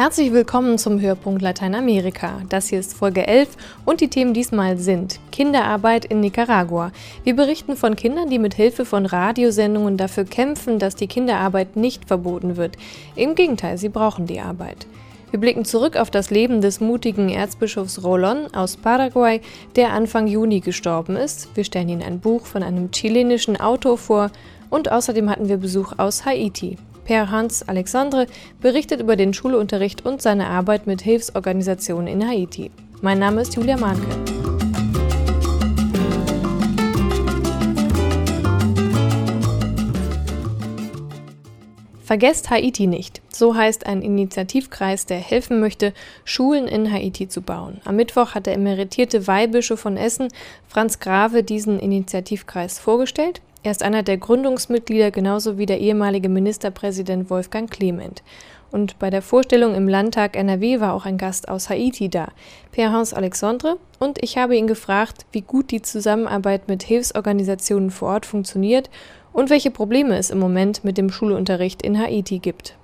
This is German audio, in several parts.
Herzlich willkommen zum Hörpunkt Lateinamerika. Das hier ist Folge 11 und die Themen diesmal sind Kinderarbeit in Nicaragua. Wir berichten von Kindern, die mit Hilfe von Radiosendungen dafür kämpfen, dass die Kinderarbeit nicht verboten wird. Im Gegenteil, sie brauchen die Arbeit. Wir blicken zurück auf das Leben des mutigen Erzbischofs Rolon aus Paraguay, der Anfang Juni gestorben ist. Wir stellen Ihnen ein Buch von einem chilenischen Autor vor und außerdem hatten wir Besuch aus Haiti. Per Hans Alexandre berichtet über den Schulunterricht und seine Arbeit mit Hilfsorganisationen in Haiti. Mein Name ist Julia Mahnke. Vergesst Haiti nicht. So heißt ein Initiativkreis, der helfen möchte, Schulen in Haiti zu bauen. Am Mittwoch hat der emeritierte Weihbischof von Essen, Franz Grave, diesen Initiativkreis vorgestellt. Er ist einer der Gründungsmitglieder genauso wie der ehemalige Ministerpräsident Wolfgang Clement. Und bei der Vorstellung im Landtag NRW war auch ein Gast aus Haiti da, Pierre-Hans Alexandre, und ich habe ihn gefragt, wie gut die Zusammenarbeit mit Hilfsorganisationen vor Ort funktioniert und welche Probleme es im Moment mit dem Schulunterricht in Haiti gibt.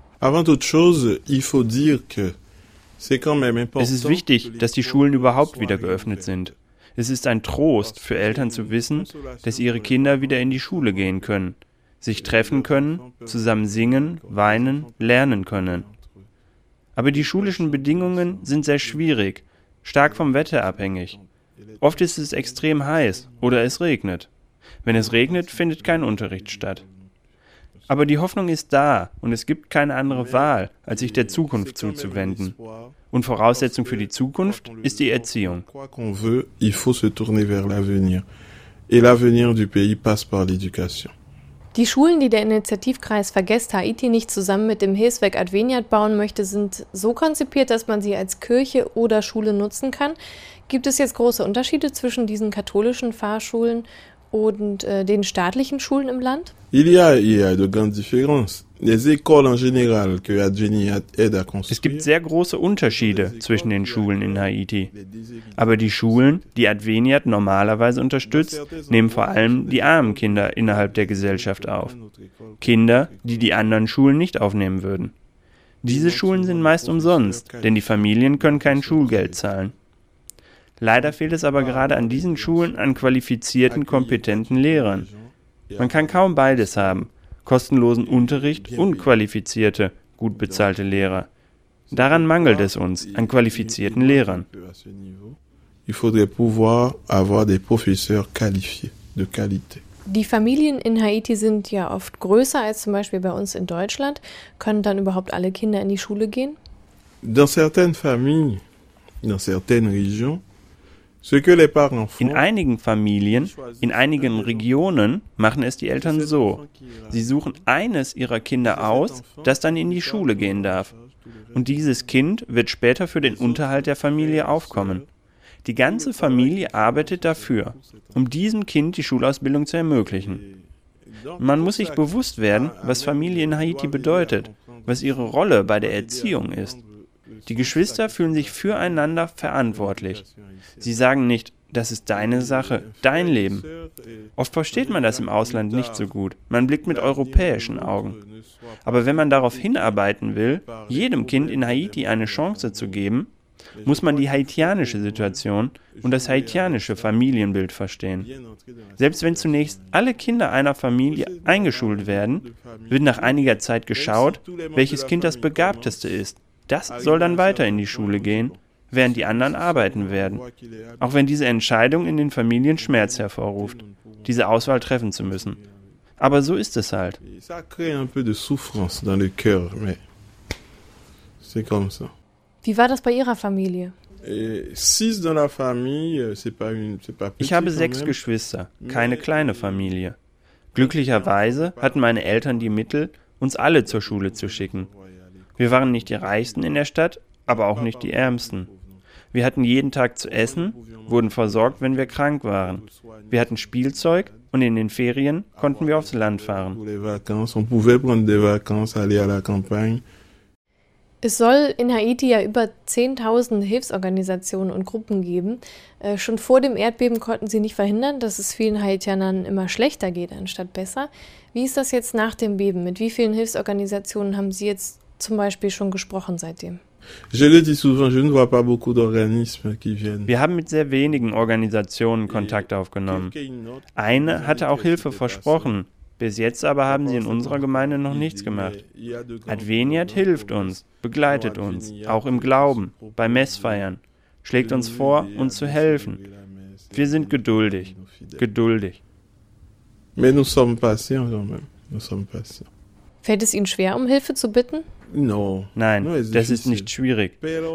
Es ist wichtig, dass die Schulen überhaupt wieder geöffnet sind. Es ist ein Trost für Eltern zu wissen, dass ihre Kinder wieder in die Schule gehen können, sich treffen können, zusammen singen, weinen, lernen können. Aber die schulischen Bedingungen sind sehr schwierig, stark vom Wetter abhängig. Oft ist es extrem heiß oder es regnet. Wenn es regnet, findet kein Unterricht statt. Aber die Hoffnung ist da und es gibt keine andere Wahl, als sich der Zukunft zuzuwenden. Und Voraussetzung für die Zukunft ist die Erziehung. Die Schulen, die der Initiativkreis Vergesst Haiti nicht zusammen mit dem Hilfswerk Adveniat bauen möchte, sind so konzipiert, dass man sie als Kirche oder Schule nutzen kann. Gibt es jetzt große Unterschiede zwischen diesen katholischen Fahrschulen und äh, den staatlichen Schulen im Land? Il y a, il y a de grandes différences. Es gibt sehr große Unterschiede zwischen den Schulen in Haiti. Aber die Schulen, die Adveniat normalerweise unterstützt, nehmen vor allem die armen Kinder innerhalb der Gesellschaft auf. Kinder, die die anderen Schulen nicht aufnehmen würden. Diese Schulen sind meist umsonst, denn die Familien können kein Schulgeld zahlen. Leider fehlt es aber gerade an diesen Schulen an qualifizierten, kompetenten Lehrern. Man kann kaum beides haben, kostenlosen Unterricht und qualifizierte, gut bezahlte Lehrer. Daran mangelt es uns, an qualifizierten Lehrern. Die Familien in Haiti sind ja oft größer als zum Beispiel bei uns in Deutschland. Können dann überhaupt alle Kinder in die Schule gehen? Dans certaines familles, dans certaines régions, in einigen Familien, in einigen Regionen machen es die Eltern so. Sie suchen eines ihrer Kinder aus, das dann in die Schule gehen darf. Und dieses Kind wird später für den Unterhalt der Familie aufkommen. Die ganze Familie arbeitet dafür, um diesem Kind die Schulausbildung zu ermöglichen. Man muss sich bewusst werden, was Familie in Haiti bedeutet, was ihre Rolle bei der Erziehung ist. Die Geschwister fühlen sich füreinander verantwortlich. Sie sagen nicht, das ist deine Sache, dein Leben. Oft versteht man das im Ausland nicht so gut. Man blickt mit europäischen Augen. Aber wenn man darauf hinarbeiten will, jedem Kind in Haiti eine Chance zu geben, muss man die haitianische Situation und das haitianische Familienbild verstehen. Selbst wenn zunächst alle Kinder einer Familie eingeschult werden, wird nach einiger Zeit geschaut, welches Kind das begabteste ist das soll dann weiter in die Schule gehen, während die anderen arbeiten werden. Auch wenn diese Entscheidung in den Familien Schmerz hervorruft, diese Auswahl treffen zu müssen. Aber so ist es halt. Wie war das bei Ihrer Familie? Ich habe sechs Geschwister, keine kleine Familie. Glücklicherweise hatten meine Eltern die Mittel, uns alle zur Schule zu schicken. Wir waren nicht die Reichsten in der Stadt, aber auch nicht die Ärmsten. Wir hatten jeden Tag zu essen, wurden versorgt, wenn wir krank waren. Wir hatten Spielzeug und in den Ferien konnten wir aufs Land fahren. Es soll in Haiti ja über 10.000 Hilfsorganisationen und Gruppen geben. Äh, schon vor dem Erdbeben konnten sie nicht verhindern, dass es vielen Haitianern immer schlechter geht anstatt besser. Wie ist das jetzt nach dem Beben? Mit wie vielen Hilfsorganisationen haben Sie jetzt zum Beispiel schon gesprochen seitdem? Wir haben mit sehr wenigen Organisationen Kontakt aufgenommen. Eine hatte auch Hilfe versprochen. Bis jetzt aber haben sie in unserer Gemeinde noch nichts gemacht. Adveniat hilft uns, begleitet uns, auch im Glauben, bei Messfeiern, schlägt uns vor, uns zu helfen. Wir sind geduldig, geduldig. Mais nous sommes patients quand même. Nous sommes patients. Fällt es Ihnen schwer, um Hilfe zu bitten? Nein, das ist nicht schwierig.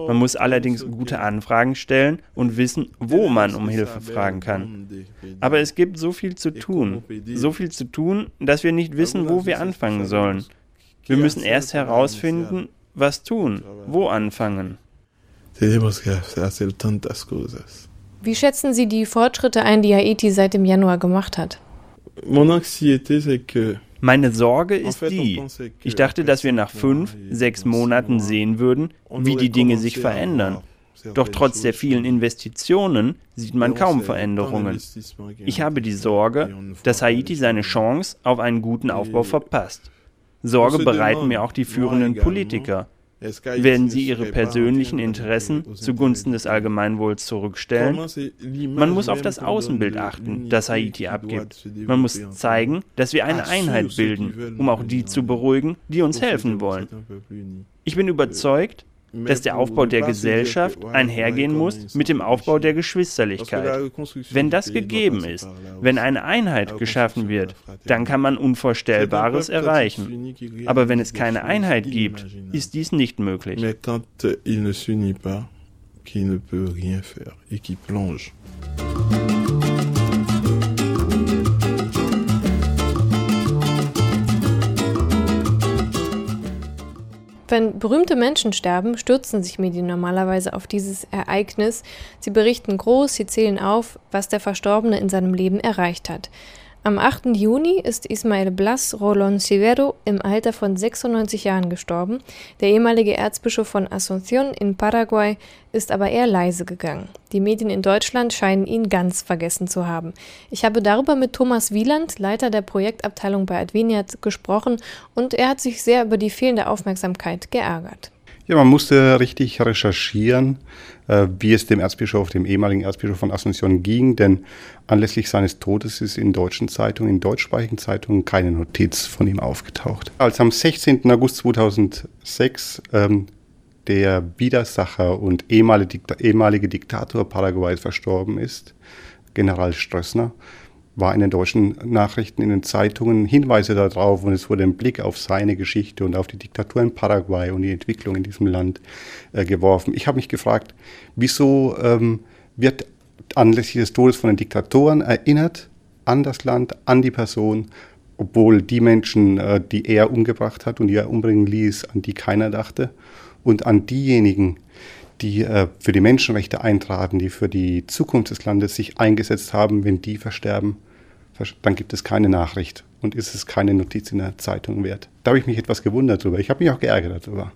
Man muss allerdings gute Anfragen stellen und wissen, wo man um Hilfe fragen kann. Aber es gibt so viel zu tun, so viel zu tun, dass wir nicht wissen, wo wir anfangen sollen. Wir müssen erst herausfinden, was tun, wo anfangen. Wie schätzen Sie die Fortschritte ein, die Haiti seit dem Januar gemacht hat? Mon anxiété, c'est que meine Sorge ist die, ich dachte, dass wir nach fünf, sechs Monaten sehen würden, wie die Dinge sich verändern. Doch trotz der vielen Investitionen sieht man kaum Veränderungen. Ich habe die Sorge, dass Haiti seine Chance auf einen guten Aufbau verpasst. Sorge bereiten mir auch die führenden Politiker werden sie ihre persönlichen Interessen zugunsten des Allgemeinwohls zurückstellen? Man muss auf das Außenbild achten, das Haiti abgibt. Man muss zeigen, dass wir eine Einheit bilden, um auch die zu beruhigen, die uns helfen wollen. Ich bin überzeugt, dass der Aufbau der Gesellschaft einhergehen muss mit dem Aufbau der Geschwisterlichkeit. Wenn das gegeben ist, wenn eine Einheit geschaffen wird, dann kann man Unvorstellbares erreichen. Aber wenn es keine Einheit gibt, ist dies nicht möglich. qui ne peut rien faire et qui plonge. Wenn berühmte Menschen sterben, stürzen sich Medien normalerweise auf dieses Ereignis. Sie berichten groß, sie zählen auf, was der Verstorbene in seinem Leben erreicht hat. Am 8. Juni ist Ismael Blas Rolón Severo im Alter von 96 Jahren gestorben. Der ehemalige Erzbischof von Asunción in Paraguay ist aber eher leise gegangen. Die Medien in Deutschland scheinen ihn ganz vergessen zu haben. Ich habe darüber mit Thomas Wieland, Leiter der Projektabteilung bei Adveniat, gesprochen und er hat sich sehr über die fehlende Aufmerksamkeit geärgert. Ja, man musste richtig recherchieren, äh, wie es dem Erzbischof, dem ehemaligen Erzbischof von Asunción ging, denn anlässlich seines Todes ist in deutschen Zeitungen, in deutschsprachigen Zeitungen keine Notiz von ihm aufgetaucht. Als am 16. August 2006 ähm, der Widersacher und ehemalige Diktator Paraguays verstorben ist, General Strössner, war in den deutschen Nachrichten, in den Zeitungen Hinweise darauf und es wurde ein Blick auf seine Geschichte und auf die Diktatur in Paraguay und die Entwicklung in diesem Land äh, geworfen. Ich habe mich gefragt, wieso ähm, wird anlässlich des Todes von den Diktatoren erinnert an das Land, an die Person, obwohl die Menschen, äh, die er umgebracht hat und die er umbringen ließ, an die keiner dachte und an diejenigen, die äh, für die Menschenrechte eintraten, die für die Zukunft des Landes sich eingesetzt haben, wenn die versterben, dann gibt es keine Nachricht und ist es keine Notiz in der Zeitung wert. Da habe ich mich etwas gewundert darüber. Ich habe mich auch geärgert darüber.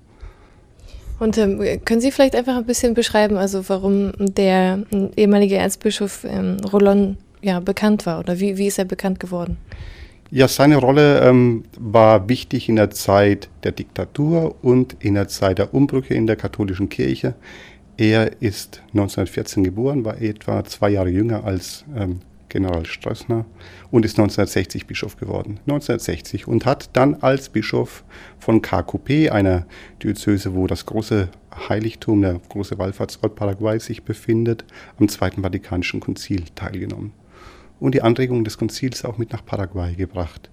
Und ähm, können Sie vielleicht einfach ein bisschen beschreiben, also warum der ehemalige Erzbischof ähm, Roland ja, bekannt war oder wie, wie ist er bekannt geworden? Ja, seine Rolle ähm, war wichtig in der Zeit der Diktatur und in der Zeit der Umbrüche in der katholischen Kirche. Er ist 1914 geboren, war etwa zwei Jahre jünger als ähm, General Stroessner und ist 1960 Bischof geworden. 1960 und hat dann als Bischof von KQP, einer Diözese, wo das große Heiligtum, der große Wallfahrtsort Paraguay sich befindet, am Zweiten Vatikanischen Konzil teilgenommen und die Anregung des Konzils auch mit nach Paraguay gebracht.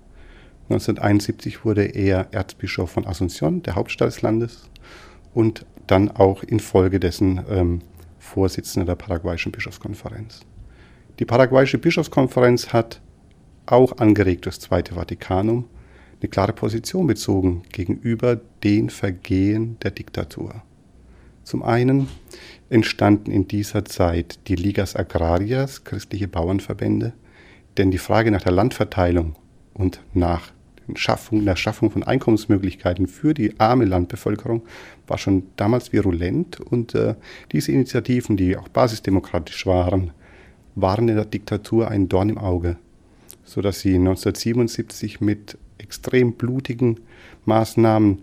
1971 wurde er Erzbischof von Asunción, der Hauptstadt des Landes, und dann auch infolgedessen ähm, Vorsitzender der paraguayischen Bischofskonferenz. Die paraguayische Bischofskonferenz hat auch angeregt das Zweite Vatikanum eine klare Position bezogen gegenüber den Vergehen der Diktatur. Zum einen entstanden in dieser Zeit die Ligas Agrarias, christliche Bauernverbände, denn die Frage nach der Landverteilung und nach Schaffung, der Schaffung von Einkommensmöglichkeiten für die arme Landbevölkerung war schon damals virulent und äh, diese Initiativen, die auch basisdemokratisch waren, waren in der Diktatur ein Dorn im Auge, sodass sie 1977 mit extrem blutigen Maßnahmen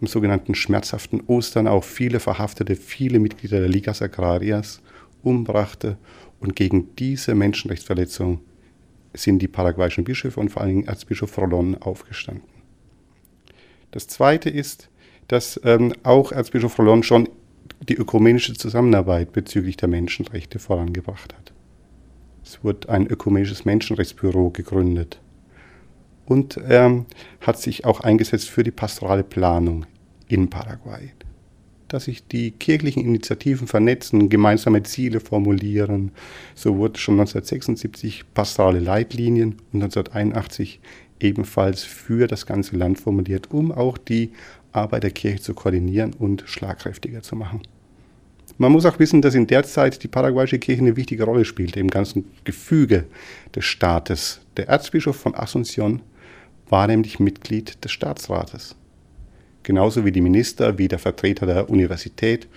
am sogenannten schmerzhaften Ostern auch viele Verhaftete, viele Mitglieder der Ligas Agrarias umbrachte. Und gegen diese Menschenrechtsverletzung sind die paraguayischen Bischöfe und vor allen Dingen Erzbischof Rolon aufgestanden. Das Zweite ist, dass ähm, auch Erzbischof Rolon schon die ökumenische Zusammenarbeit bezüglich der Menschenrechte vorangebracht hat. Es wurde ein ökumenisches Menschenrechtsbüro gegründet und er hat sich auch eingesetzt für die pastorale Planung in Paraguay. Dass sich die kirchlichen Initiativen vernetzen, gemeinsame Ziele formulieren. So wurde schon 1976 pastorale Leitlinien und 1981 ebenfalls für das ganze Land formuliert, um auch die Arbeit der Kirche zu koordinieren und schlagkräftiger zu machen. Man muss auch wissen, dass in der Zeit die paraguayische Kirche eine wichtige Rolle spielte im ganzen Gefüge des Staates. Der Erzbischof von Asunción war nämlich Mitglied des Staatsrates. Genauso wie die Minister, wie der Vertreter der Universität.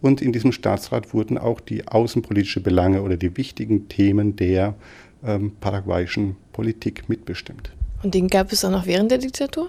Und in diesem Staatsrat wurden auch die außenpolitischen Belange oder die wichtigen Themen der ähm, paraguayischen Politik mitbestimmt. Und den gab es auch noch während der Diktatur?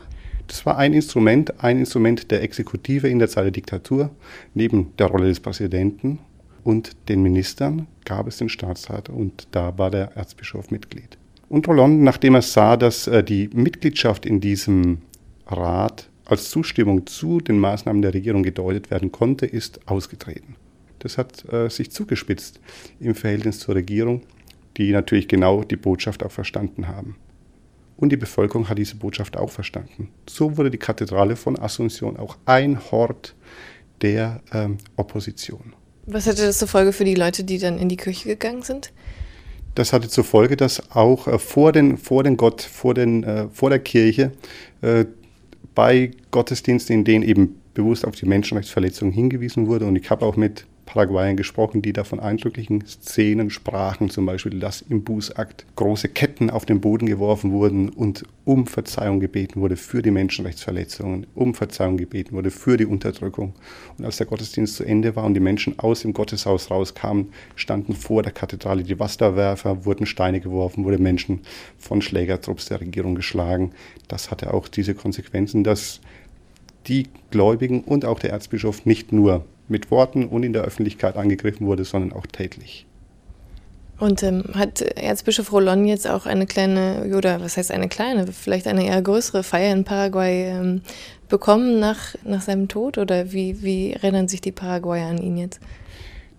Das war ein Instrument, ein Instrument der Exekutive in der Zeit der Diktatur. Neben der Rolle des Präsidenten und den Ministern gab es den Staatsrat und da war der Erzbischof Mitglied. Und Roland, nachdem er sah, dass äh, die Mitgliedschaft in diesem Rat als Zustimmung zu den Maßnahmen der Regierung gedeutet werden konnte, ist ausgetreten. Das hat äh, sich zugespitzt im Verhältnis zur Regierung, die natürlich genau die Botschaft auch verstanden haben. Und die Bevölkerung hat diese Botschaft auch verstanden. So wurde die Kathedrale von Asunción auch ein Hort der ähm, Opposition. Was hatte das zur Folge für die Leute, die dann in die Kirche gegangen sind? Das hatte zur Folge, dass auch äh, vor, den, vor den Gott, vor, den, äh, vor der Kirche äh, bei Gottesdiensten, in denen eben bewusst auf die Menschenrechtsverletzungen hingewiesen wurde. Und ich habe auch mit Paraguayern gesprochen, die da von eindrücklichen Szenen sprachen, zum Beispiel, dass im Bußakt große Ketten auf den Boden geworfen wurden und um Verzeihung gebeten wurde für die Menschenrechtsverletzungen, um Verzeihung gebeten wurde für die Unterdrückung. Und als der Gottesdienst zu Ende war und die Menschen aus dem Gotteshaus rauskamen, standen vor der Kathedrale die Wasserwerfer, wurden Steine geworfen, wurden Menschen von Schlägertrupps der Regierung geschlagen. Das hatte auch diese Konsequenzen, dass die Gläubigen und auch der Erzbischof nicht nur mit Worten und in der Öffentlichkeit angegriffen wurde, sondern auch tätlich. Und ähm, hat Erzbischof Rolon jetzt auch eine kleine, oder was heißt eine kleine, vielleicht eine eher größere Feier in Paraguay ähm, bekommen nach, nach seinem Tod? Oder wie, wie erinnern sich die Paraguayer an ihn jetzt?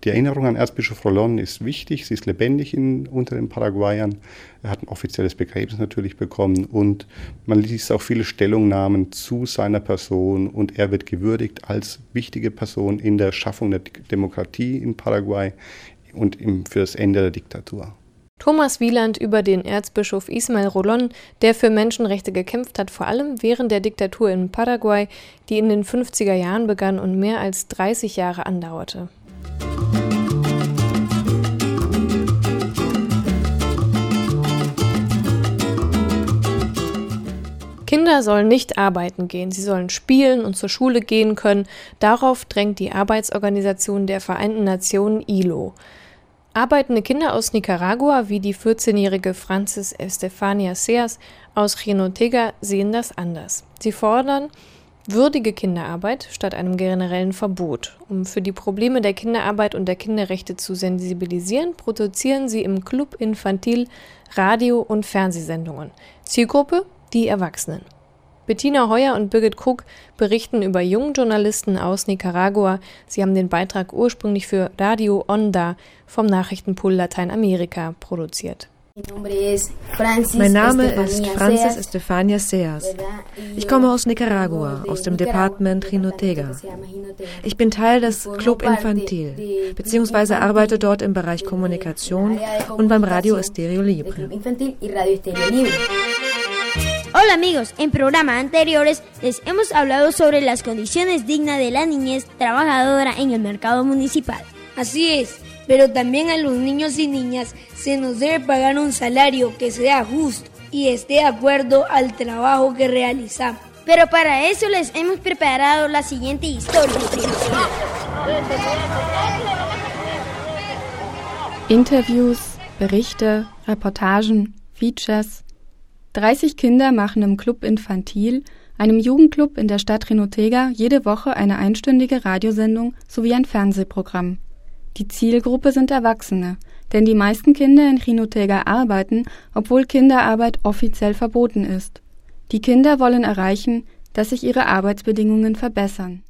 Die Erinnerung an Erzbischof Rolon ist wichtig, sie ist lebendig in, unter den Paraguayern. Er hat ein offizielles Begräbnis natürlich bekommen und man liest auch viele Stellungnahmen zu seiner Person und er wird gewürdigt als wichtige Person in der Schaffung der Demokratie in Paraguay und im, für das Ende der Diktatur. Thomas Wieland über den Erzbischof Ismael Rolon, der für Menschenrechte gekämpft hat, vor allem während der Diktatur in Paraguay, die in den 50er Jahren begann und mehr als 30 Jahre andauerte. Kinder sollen nicht arbeiten gehen, sie sollen spielen und zur Schule gehen können. Darauf drängt die Arbeitsorganisation der Vereinten Nationen ILO. Arbeitende Kinder aus Nicaragua, wie die 14-jährige Francis Estefania Seas aus Chinotega, sehen das anders. Sie fordern würdige Kinderarbeit statt einem generellen Verbot. Um für die Probleme der Kinderarbeit und der Kinderrechte zu sensibilisieren, produzieren sie im Club Infantil Radio- und Fernsehsendungen. Zielgruppe die Erwachsenen. Bettina Heuer und Birgit Krug berichten über jungen Journalisten aus Nicaragua. Sie haben den Beitrag ursprünglich für Radio Onda vom Nachrichtenpool Lateinamerika produziert. Mein Name ist Francis Estefania Seas. Ich komme aus Nicaragua, aus dem Departement Jinotega. Ich bin Teil des Club Infantil, beziehungsweise arbeite dort im Bereich Kommunikation und beim Radio Estereo Libre. Hola amigos, en programas anteriores les hemos hablado sobre las condiciones dignas de la niñez trabajadora en el mercado municipal. Así es, pero también a los niños y niñas se nos debe pagar un salario que sea justo y esté de acuerdo al trabajo que realizamos. Pero para eso les hemos preparado la siguiente historia. Interviews, Berichte, Reportagen, Features 30 Kinder machen im Club Infantil, einem Jugendclub in der Stadt Rinotega, jede Woche eine einstündige Radiosendung sowie ein Fernsehprogramm. Die Zielgruppe sind Erwachsene, denn die meisten Kinder in Rinotega arbeiten, obwohl Kinderarbeit offiziell verboten ist. Die Kinder wollen erreichen, dass sich ihre Arbeitsbedingungen verbessern.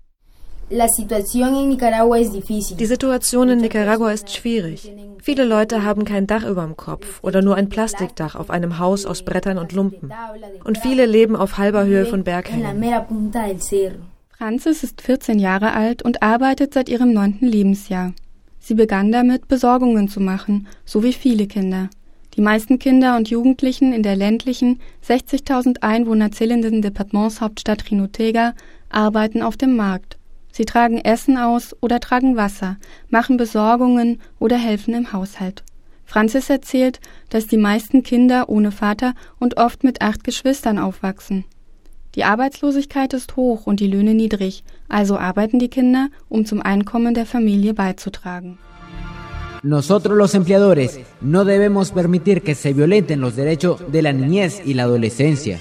Die Situation in Nicaragua ist schwierig. Viele Leute haben kein Dach über dem Kopf oder nur ein Plastikdach auf einem Haus aus Brettern und Lumpen. Und viele leben auf halber Höhe von Berghängen. Franzis ist 14 Jahre alt und arbeitet seit ihrem neunten Lebensjahr. Sie begann damit, Besorgungen zu machen, so wie viele Kinder. Die meisten Kinder und Jugendlichen in der ländlichen, 60.000 Einwohner zählenden Departementshauptstadt Rinotega arbeiten auf dem Markt. Sie tragen Essen aus oder tragen Wasser, machen Besorgungen oder helfen im Haushalt. Franzis erzählt, dass die meisten Kinder ohne Vater und oft mit acht Geschwistern aufwachsen. Die Arbeitslosigkeit ist hoch und die Löhne niedrig, also arbeiten die Kinder, um zum Einkommen der Familie beizutragen. Nosotros los empleadores no debemos permitir que se violenten los derechos de la niñez y la adolescencia.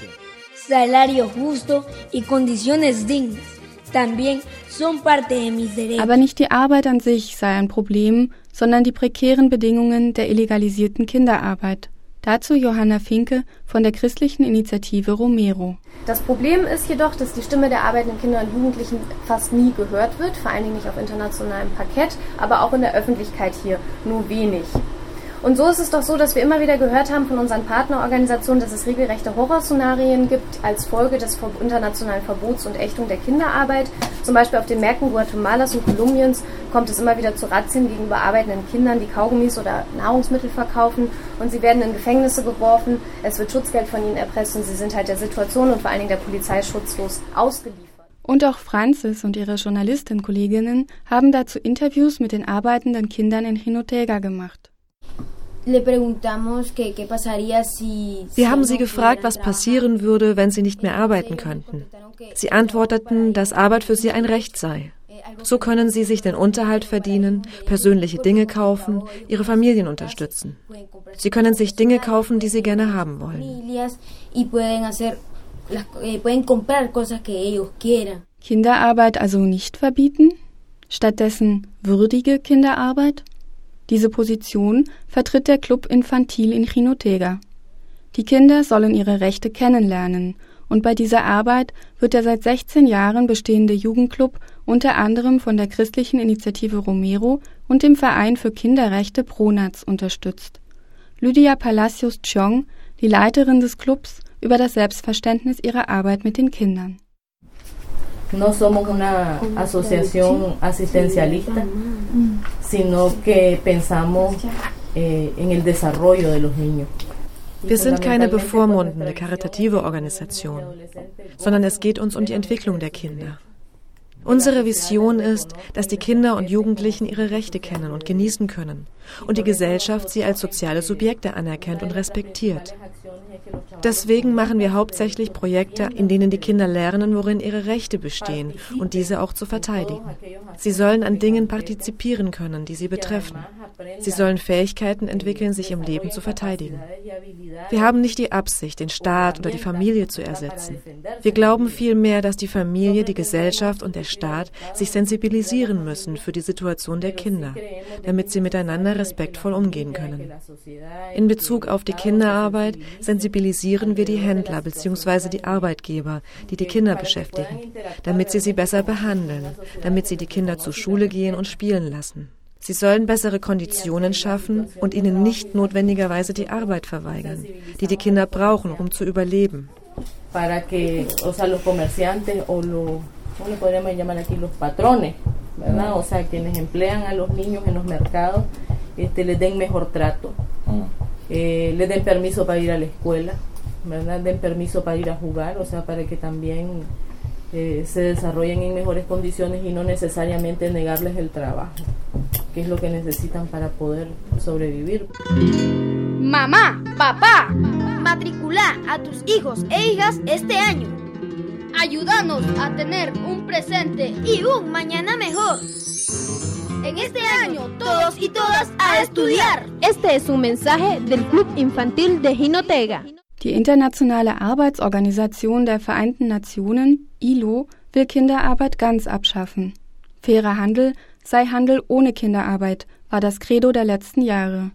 Salario justo y condiciones dignas también son parte de mis derechos. Aber nicht die Arbeit an sich sei ein Problem, sondern die prekären Bedingungen der illegalisierten Kinderarbeit. Dazu Johanna Finke von der christlichen Initiative Romero. Das Problem ist jedoch, dass die Stimme der arbeitenden Kinder und Jugendlichen fast nie gehört wird, vor allen Dingen nicht auf internationalem Parkett, aber auch in der Öffentlichkeit hier nur wenig. Und so ist es doch so, dass wir immer wieder gehört haben von unseren Partnerorganisationen, dass es regelrechte Horrorszenarien gibt als Folge des internationalen Verbots und Ächtung der Kinderarbeit. Zum Beispiel auf den Märkten Guatemalas und Kolumbiens kommt es immer wieder zu Razzien gegenüber arbeitenden Kindern, die Kaugummis oder Nahrungsmittel verkaufen und sie werden in Gefängnisse geworfen, es wird Schutzgeld von ihnen erpresst und sie sind halt der Situation und vor allen Dingen der Polizei schutzlos ausgeliefert. Und auch Francis und ihre Journalistenkolleginnen haben dazu Interviews mit den arbeitenden Kindern in Jinotega gemacht. Wir haben sie gefragt, was passieren würde, wenn sie nicht mehr arbeiten könnten. Sie antworteten, dass Arbeit für sie ein Recht sei. So können sie sich den Unterhalt verdienen, persönliche Dinge kaufen, ihre Familien unterstützen. Sie können sich Dinge kaufen, die sie gerne haben wollen. Eh, Kinderarbeit also nicht verbieten? Stattdessen würdige Kinderarbeit? Diese Position vertritt der Club Infantil in Chinotega. Die Kinder sollen ihre Rechte kennenlernen und bei dieser Arbeit wird der seit 16 Jahren bestehende Jugendclub unter anderem von der christlichen Initiative Romero und dem Verein für Kinderrechte Pronatz unterstützt. Lydia Palacios Chong, die Leiterin des Clubs, über das Selbstverständnis ihrer Arbeit mit den Kindern. No somos una asociación asistencialista, sino que pensamos eh, en el desarrollo de los niños. Wir sind keine bevormundende karitative Organisation, sondern es geht uns um die Entwicklung der Kinder. Unsere Vision ist, dass die Kinder und Jugendlichen ihre Rechte kennen und genießen können und die Gesellschaft sie als soziale Subjekte anerkennt und respektiert. Deswegen machen wir hauptsächlich Projekte, in denen die Kinder lernen, worin ihre Rechte bestehen und diese auch zu verteidigen. Sie sollen an Dingen partizipieren können, die sie betreffen. Sie sollen Fähigkeiten entwickeln, sich im Leben zu verteidigen. Wir haben nicht die Absicht, den Staat oder die Familie zu ersetzen. Wir glauben vielmehr, dass die Familie, die Gesellschaft und der Staat sich sensibilisieren müssen für die Situation der Kinder, damit sie miteinander respektvoll umgehen können. In Bezug auf die Kinderarbeit sensibilisieren wir die Händler bzw. die Arbeitgeber, die die Kinder beschäftigen, damit sie sie besser behandeln, damit sie die Kinder zur Schule gehen und spielen lassen. Sie sollen bessere Konditionen schaffen und ihnen nicht notwendigerweise die Arbeit verweigern, die die Kinder brauchen, um zu überleben. Para que, o sea, los comerciantes o los, ¿cómo le podríamos llamar aquí? Los patrones, ¿verdad? O sea, quienes emplean a los niños en los mercados, este, les den mejor trato, eh, les den permiso para ir a la escuela, ¿verdad? Den permiso para ir a jugar, o sea, para que también eh, se desarrollen en mejores condiciones y no necesariamente negarles el trabajo, que es lo que necesitan para poder sobrevivir. Mamá, papá, matricula a tus hijos e hijas este año. Ayúdanos a tener un presente y un mañana mejor. En este año, todos y todas a estudiar. Este es un mensaje del Club Infantil de Jinotega. Die Internationale Arbeitsorganisation der Vereinten Nationen, ILO, will Kinderarbeit ganz abschaffen. Fairer Handel sei Handel ohne Kinderarbeit, war das Credo der letzten Jahre.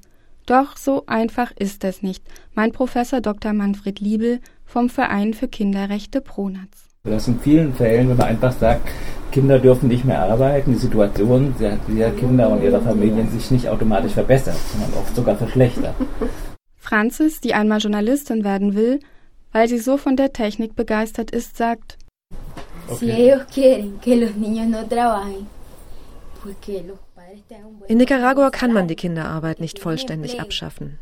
Doch so einfach ist es nicht, meint Professor Dr. Manfred Liebel vom Verein für Kinderrechte Pronatz. Das in vielen Fällen, wenn man einfach sagt, Kinder dürfen nicht mehr arbeiten, die Situation der Kinder und ihrer Familien sich nicht automatisch verbessert, sondern oft sogar verschlechtert. Franzis, die einmal Journalistin werden will, weil sie so von der Technik begeistert ist, sagt, okay. In Nicaragua kann man die Kinderarbeit nicht vollständig abschaffen.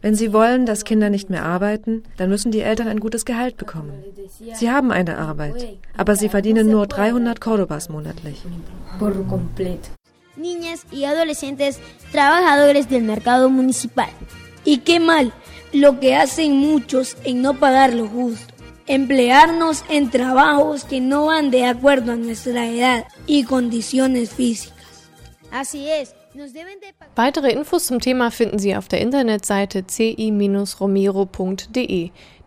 Wenn Sie wollen, dass Kinder nicht mehr arbeiten, dann müssen die Eltern ein gutes Gehalt bekommen. Sie haben eine Arbeit, aber sie verdienen nur 300 Cordobas monatlich. Niñas y adolescentes trabajadores del mercado municipal. Y qué mal lo que hacen muchos en no pagar lo justo. Emplearnos en trabajos que no van de acuerdo a nuestra edad y condiciones físicas. Weitere Infos zum Thema finden Sie auf der Internetseite ci-romero.de.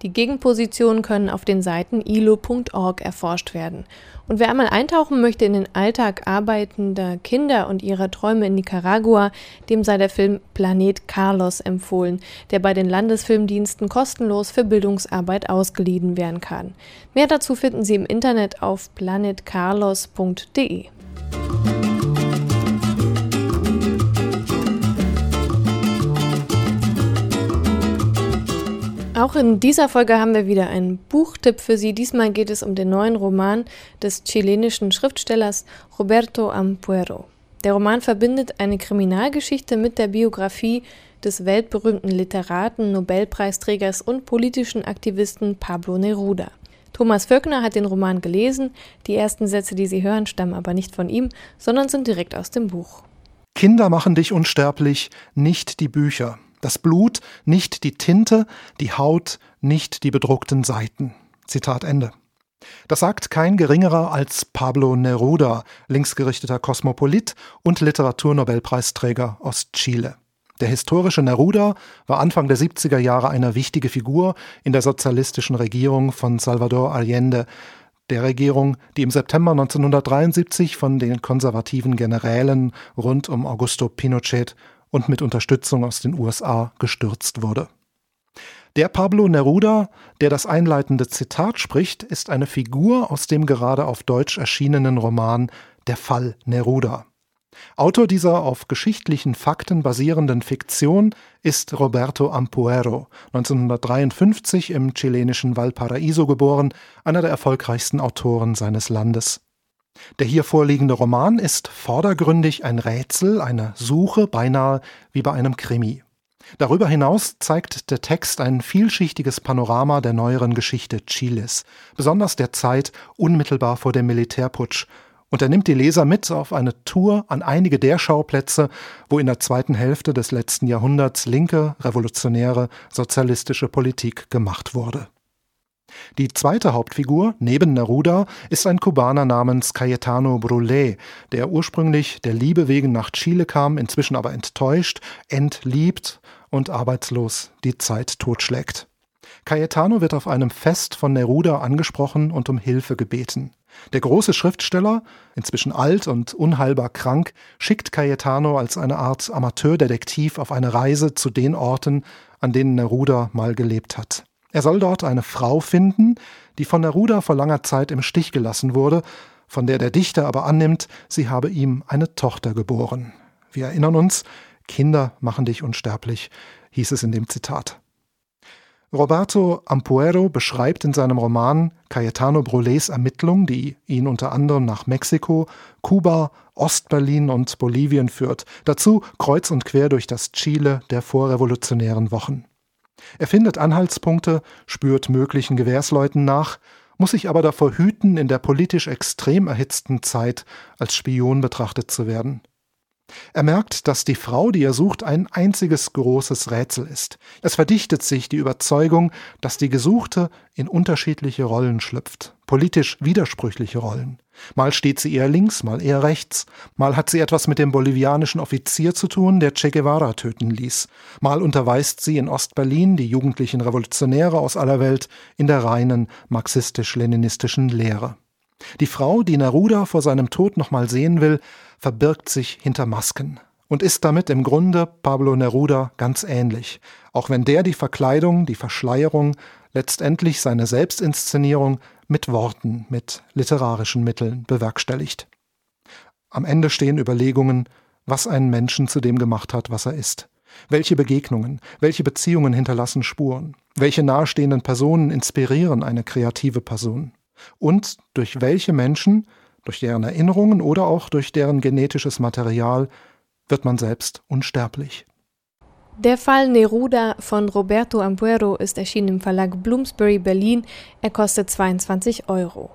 Die Gegenpositionen können auf den Seiten ilo.org erforscht werden. Und wer einmal eintauchen möchte in den Alltag arbeitender Kinder und ihrer Träume in Nicaragua, dem sei der Film Planet Carlos empfohlen, der bei den Landesfilmdiensten kostenlos für Bildungsarbeit ausgeliehen werden kann. Mehr dazu finden Sie im Internet auf planetcarlos.de. Auch in dieser Folge haben wir wieder einen Buchtipp für Sie. Diesmal geht es um den neuen Roman des chilenischen Schriftstellers Roberto Ampuero. Der Roman verbindet eine Kriminalgeschichte mit der Biografie des weltberühmten Literaten, Nobelpreisträgers und politischen Aktivisten Pablo Neruda. Thomas Völkner hat den Roman gelesen. Die ersten Sätze, die Sie hören, stammen aber nicht von ihm, sondern sind direkt aus dem Buch. Kinder machen dich unsterblich, nicht die Bücher. Das Blut, nicht die Tinte, die Haut, nicht die bedruckten Seiten. Zitat Ende. Das sagt kein geringerer als Pablo Neruda, linksgerichteter Kosmopolit und Literaturnobelpreisträger aus Chile. Der historische Neruda war Anfang der 70er Jahre eine wichtige Figur in der sozialistischen Regierung von Salvador Allende, der Regierung, die im September 1973 von den konservativen Generälen rund um Augusto Pinochet und mit Unterstützung aus den USA gestürzt wurde. Der Pablo Neruda, der das einleitende Zitat spricht, ist eine Figur aus dem gerade auf Deutsch erschienenen Roman Der Fall Neruda. Autor dieser auf geschichtlichen Fakten basierenden Fiktion ist Roberto Ampuero, 1953 im chilenischen Valparaíso geboren, einer der erfolgreichsten Autoren seines Landes. Der hier vorliegende Roman ist vordergründig ein Rätsel, eine Suche, beinahe wie bei einem Krimi. Darüber hinaus zeigt der Text ein vielschichtiges Panorama der neueren Geschichte Chiles, besonders der Zeit unmittelbar vor dem Militärputsch, und er nimmt die Leser mit auf eine Tour an einige der Schauplätze, wo in der zweiten Hälfte des letzten Jahrhunderts linke, revolutionäre, sozialistische Politik gemacht wurde. Die zweite Hauptfigur, neben Neruda, ist ein Kubaner namens Cayetano Brulé, der ursprünglich der Liebe wegen nach Chile kam, inzwischen aber enttäuscht, entliebt und arbeitslos die Zeit totschlägt. Cayetano wird auf einem Fest von Neruda angesprochen und um Hilfe gebeten. Der große Schriftsteller, inzwischen alt und unheilbar krank, schickt Cayetano als eine Art Amateurdetektiv auf eine Reise zu den Orten, an denen Neruda mal gelebt hat. Er soll dort eine Frau finden, die von Neruda vor langer Zeit im Stich gelassen wurde, von der der Dichter aber annimmt, sie habe ihm eine Tochter geboren. Wir erinnern uns, Kinder machen dich unsterblich, hieß es in dem Zitat. Roberto Ampuero beschreibt in seinem Roman Cayetano Brulés Ermittlung, die ihn unter anderem nach Mexiko, Kuba, Ostberlin und Bolivien führt, dazu kreuz und quer durch das Chile der vorrevolutionären Wochen. Er findet Anhaltspunkte, spürt möglichen Gewährsleuten nach, muss sich aber davor hüten, in der politisch extrem erhitzten Zeit als Spion betrachtet zu werden. Er merkt, dass die Frau, die er sucht, ein einziges großes Rätsel ist. Es verdichtet sich die Überzeugung, dass die Gesuchte in unterschiedliche Rollen schlüpft, politisch widersprüchliche Rollen. Mal steht sie eher links, mal eher rechts, mal hat sie etwas mit dem bolivianischen Offizier zu tun, der Che Guevara töten ließ, mal unterweist sie in Ostberlin die jugendlichen Revolutionäre aus aller Welt in der reinen marxistisch-leninistischen Lehre. Die Frau, die Neruda vor seinem Tod nochmal sehen will, verbirgt sich hinter Masken und ist damit im Grunde Pablo Neruda ganz ähnlich, auch wenn der die Verkleidung, die Verschleierung, letztendlich seine Selbstinszenierung mit Worten, mit literarischen Mitteln bewerkstelligt. Am Ende stehen Überlegungen, was einen Menschen zu dem gemacht hat, was er ist. Welche Begegnungen, welche Beziehungen hinterlassen Spuren? Welche nahestehenden Personen inspirieren eine kreative Person? Und durch welche Menschen durch deren Erinnerungen oder auch durch deren genetisches Material wird man selbst unsterblich. Der Fall Neruda von Roberto Ampuero ist erschienen im Verlag Bloomsbury Berlin. Er kostet 22 Euro.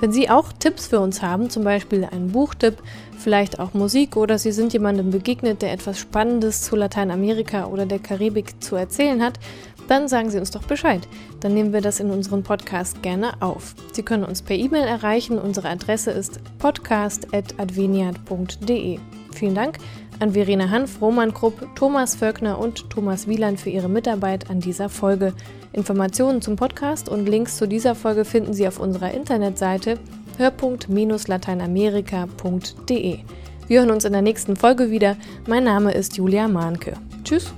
Wenn Sie auch Tipps für uns haben, zum Beispiel einen Buchtipp, vielleicht auch Musik oder Sie sind jemandem begegnet, der etwas Spannendes zu Lateinamerika oder der Karibik zu erzählen hat, dann sagen Sie uns doch Bescheid. Dann nehmen wir das in unseren Podcast gerne auf. Sie können uns per E-Mail erreichen. Unsere Adresse ist podcast.adveniat.de. Vielen Dank an Verena Hanf, Roman Krupp, Thomas Völkner und Thomas Wieland für ihre Mitarbeit an dieser Folge. Informationen zum Podcast und Links zu dieser Folge finden Sie auf unserer Internetseite hörpunkt-lateinamerika.de. Wir hören uns in der nächsten Folge wieder. Mein Name ist Julia Mahnke. Tschüss.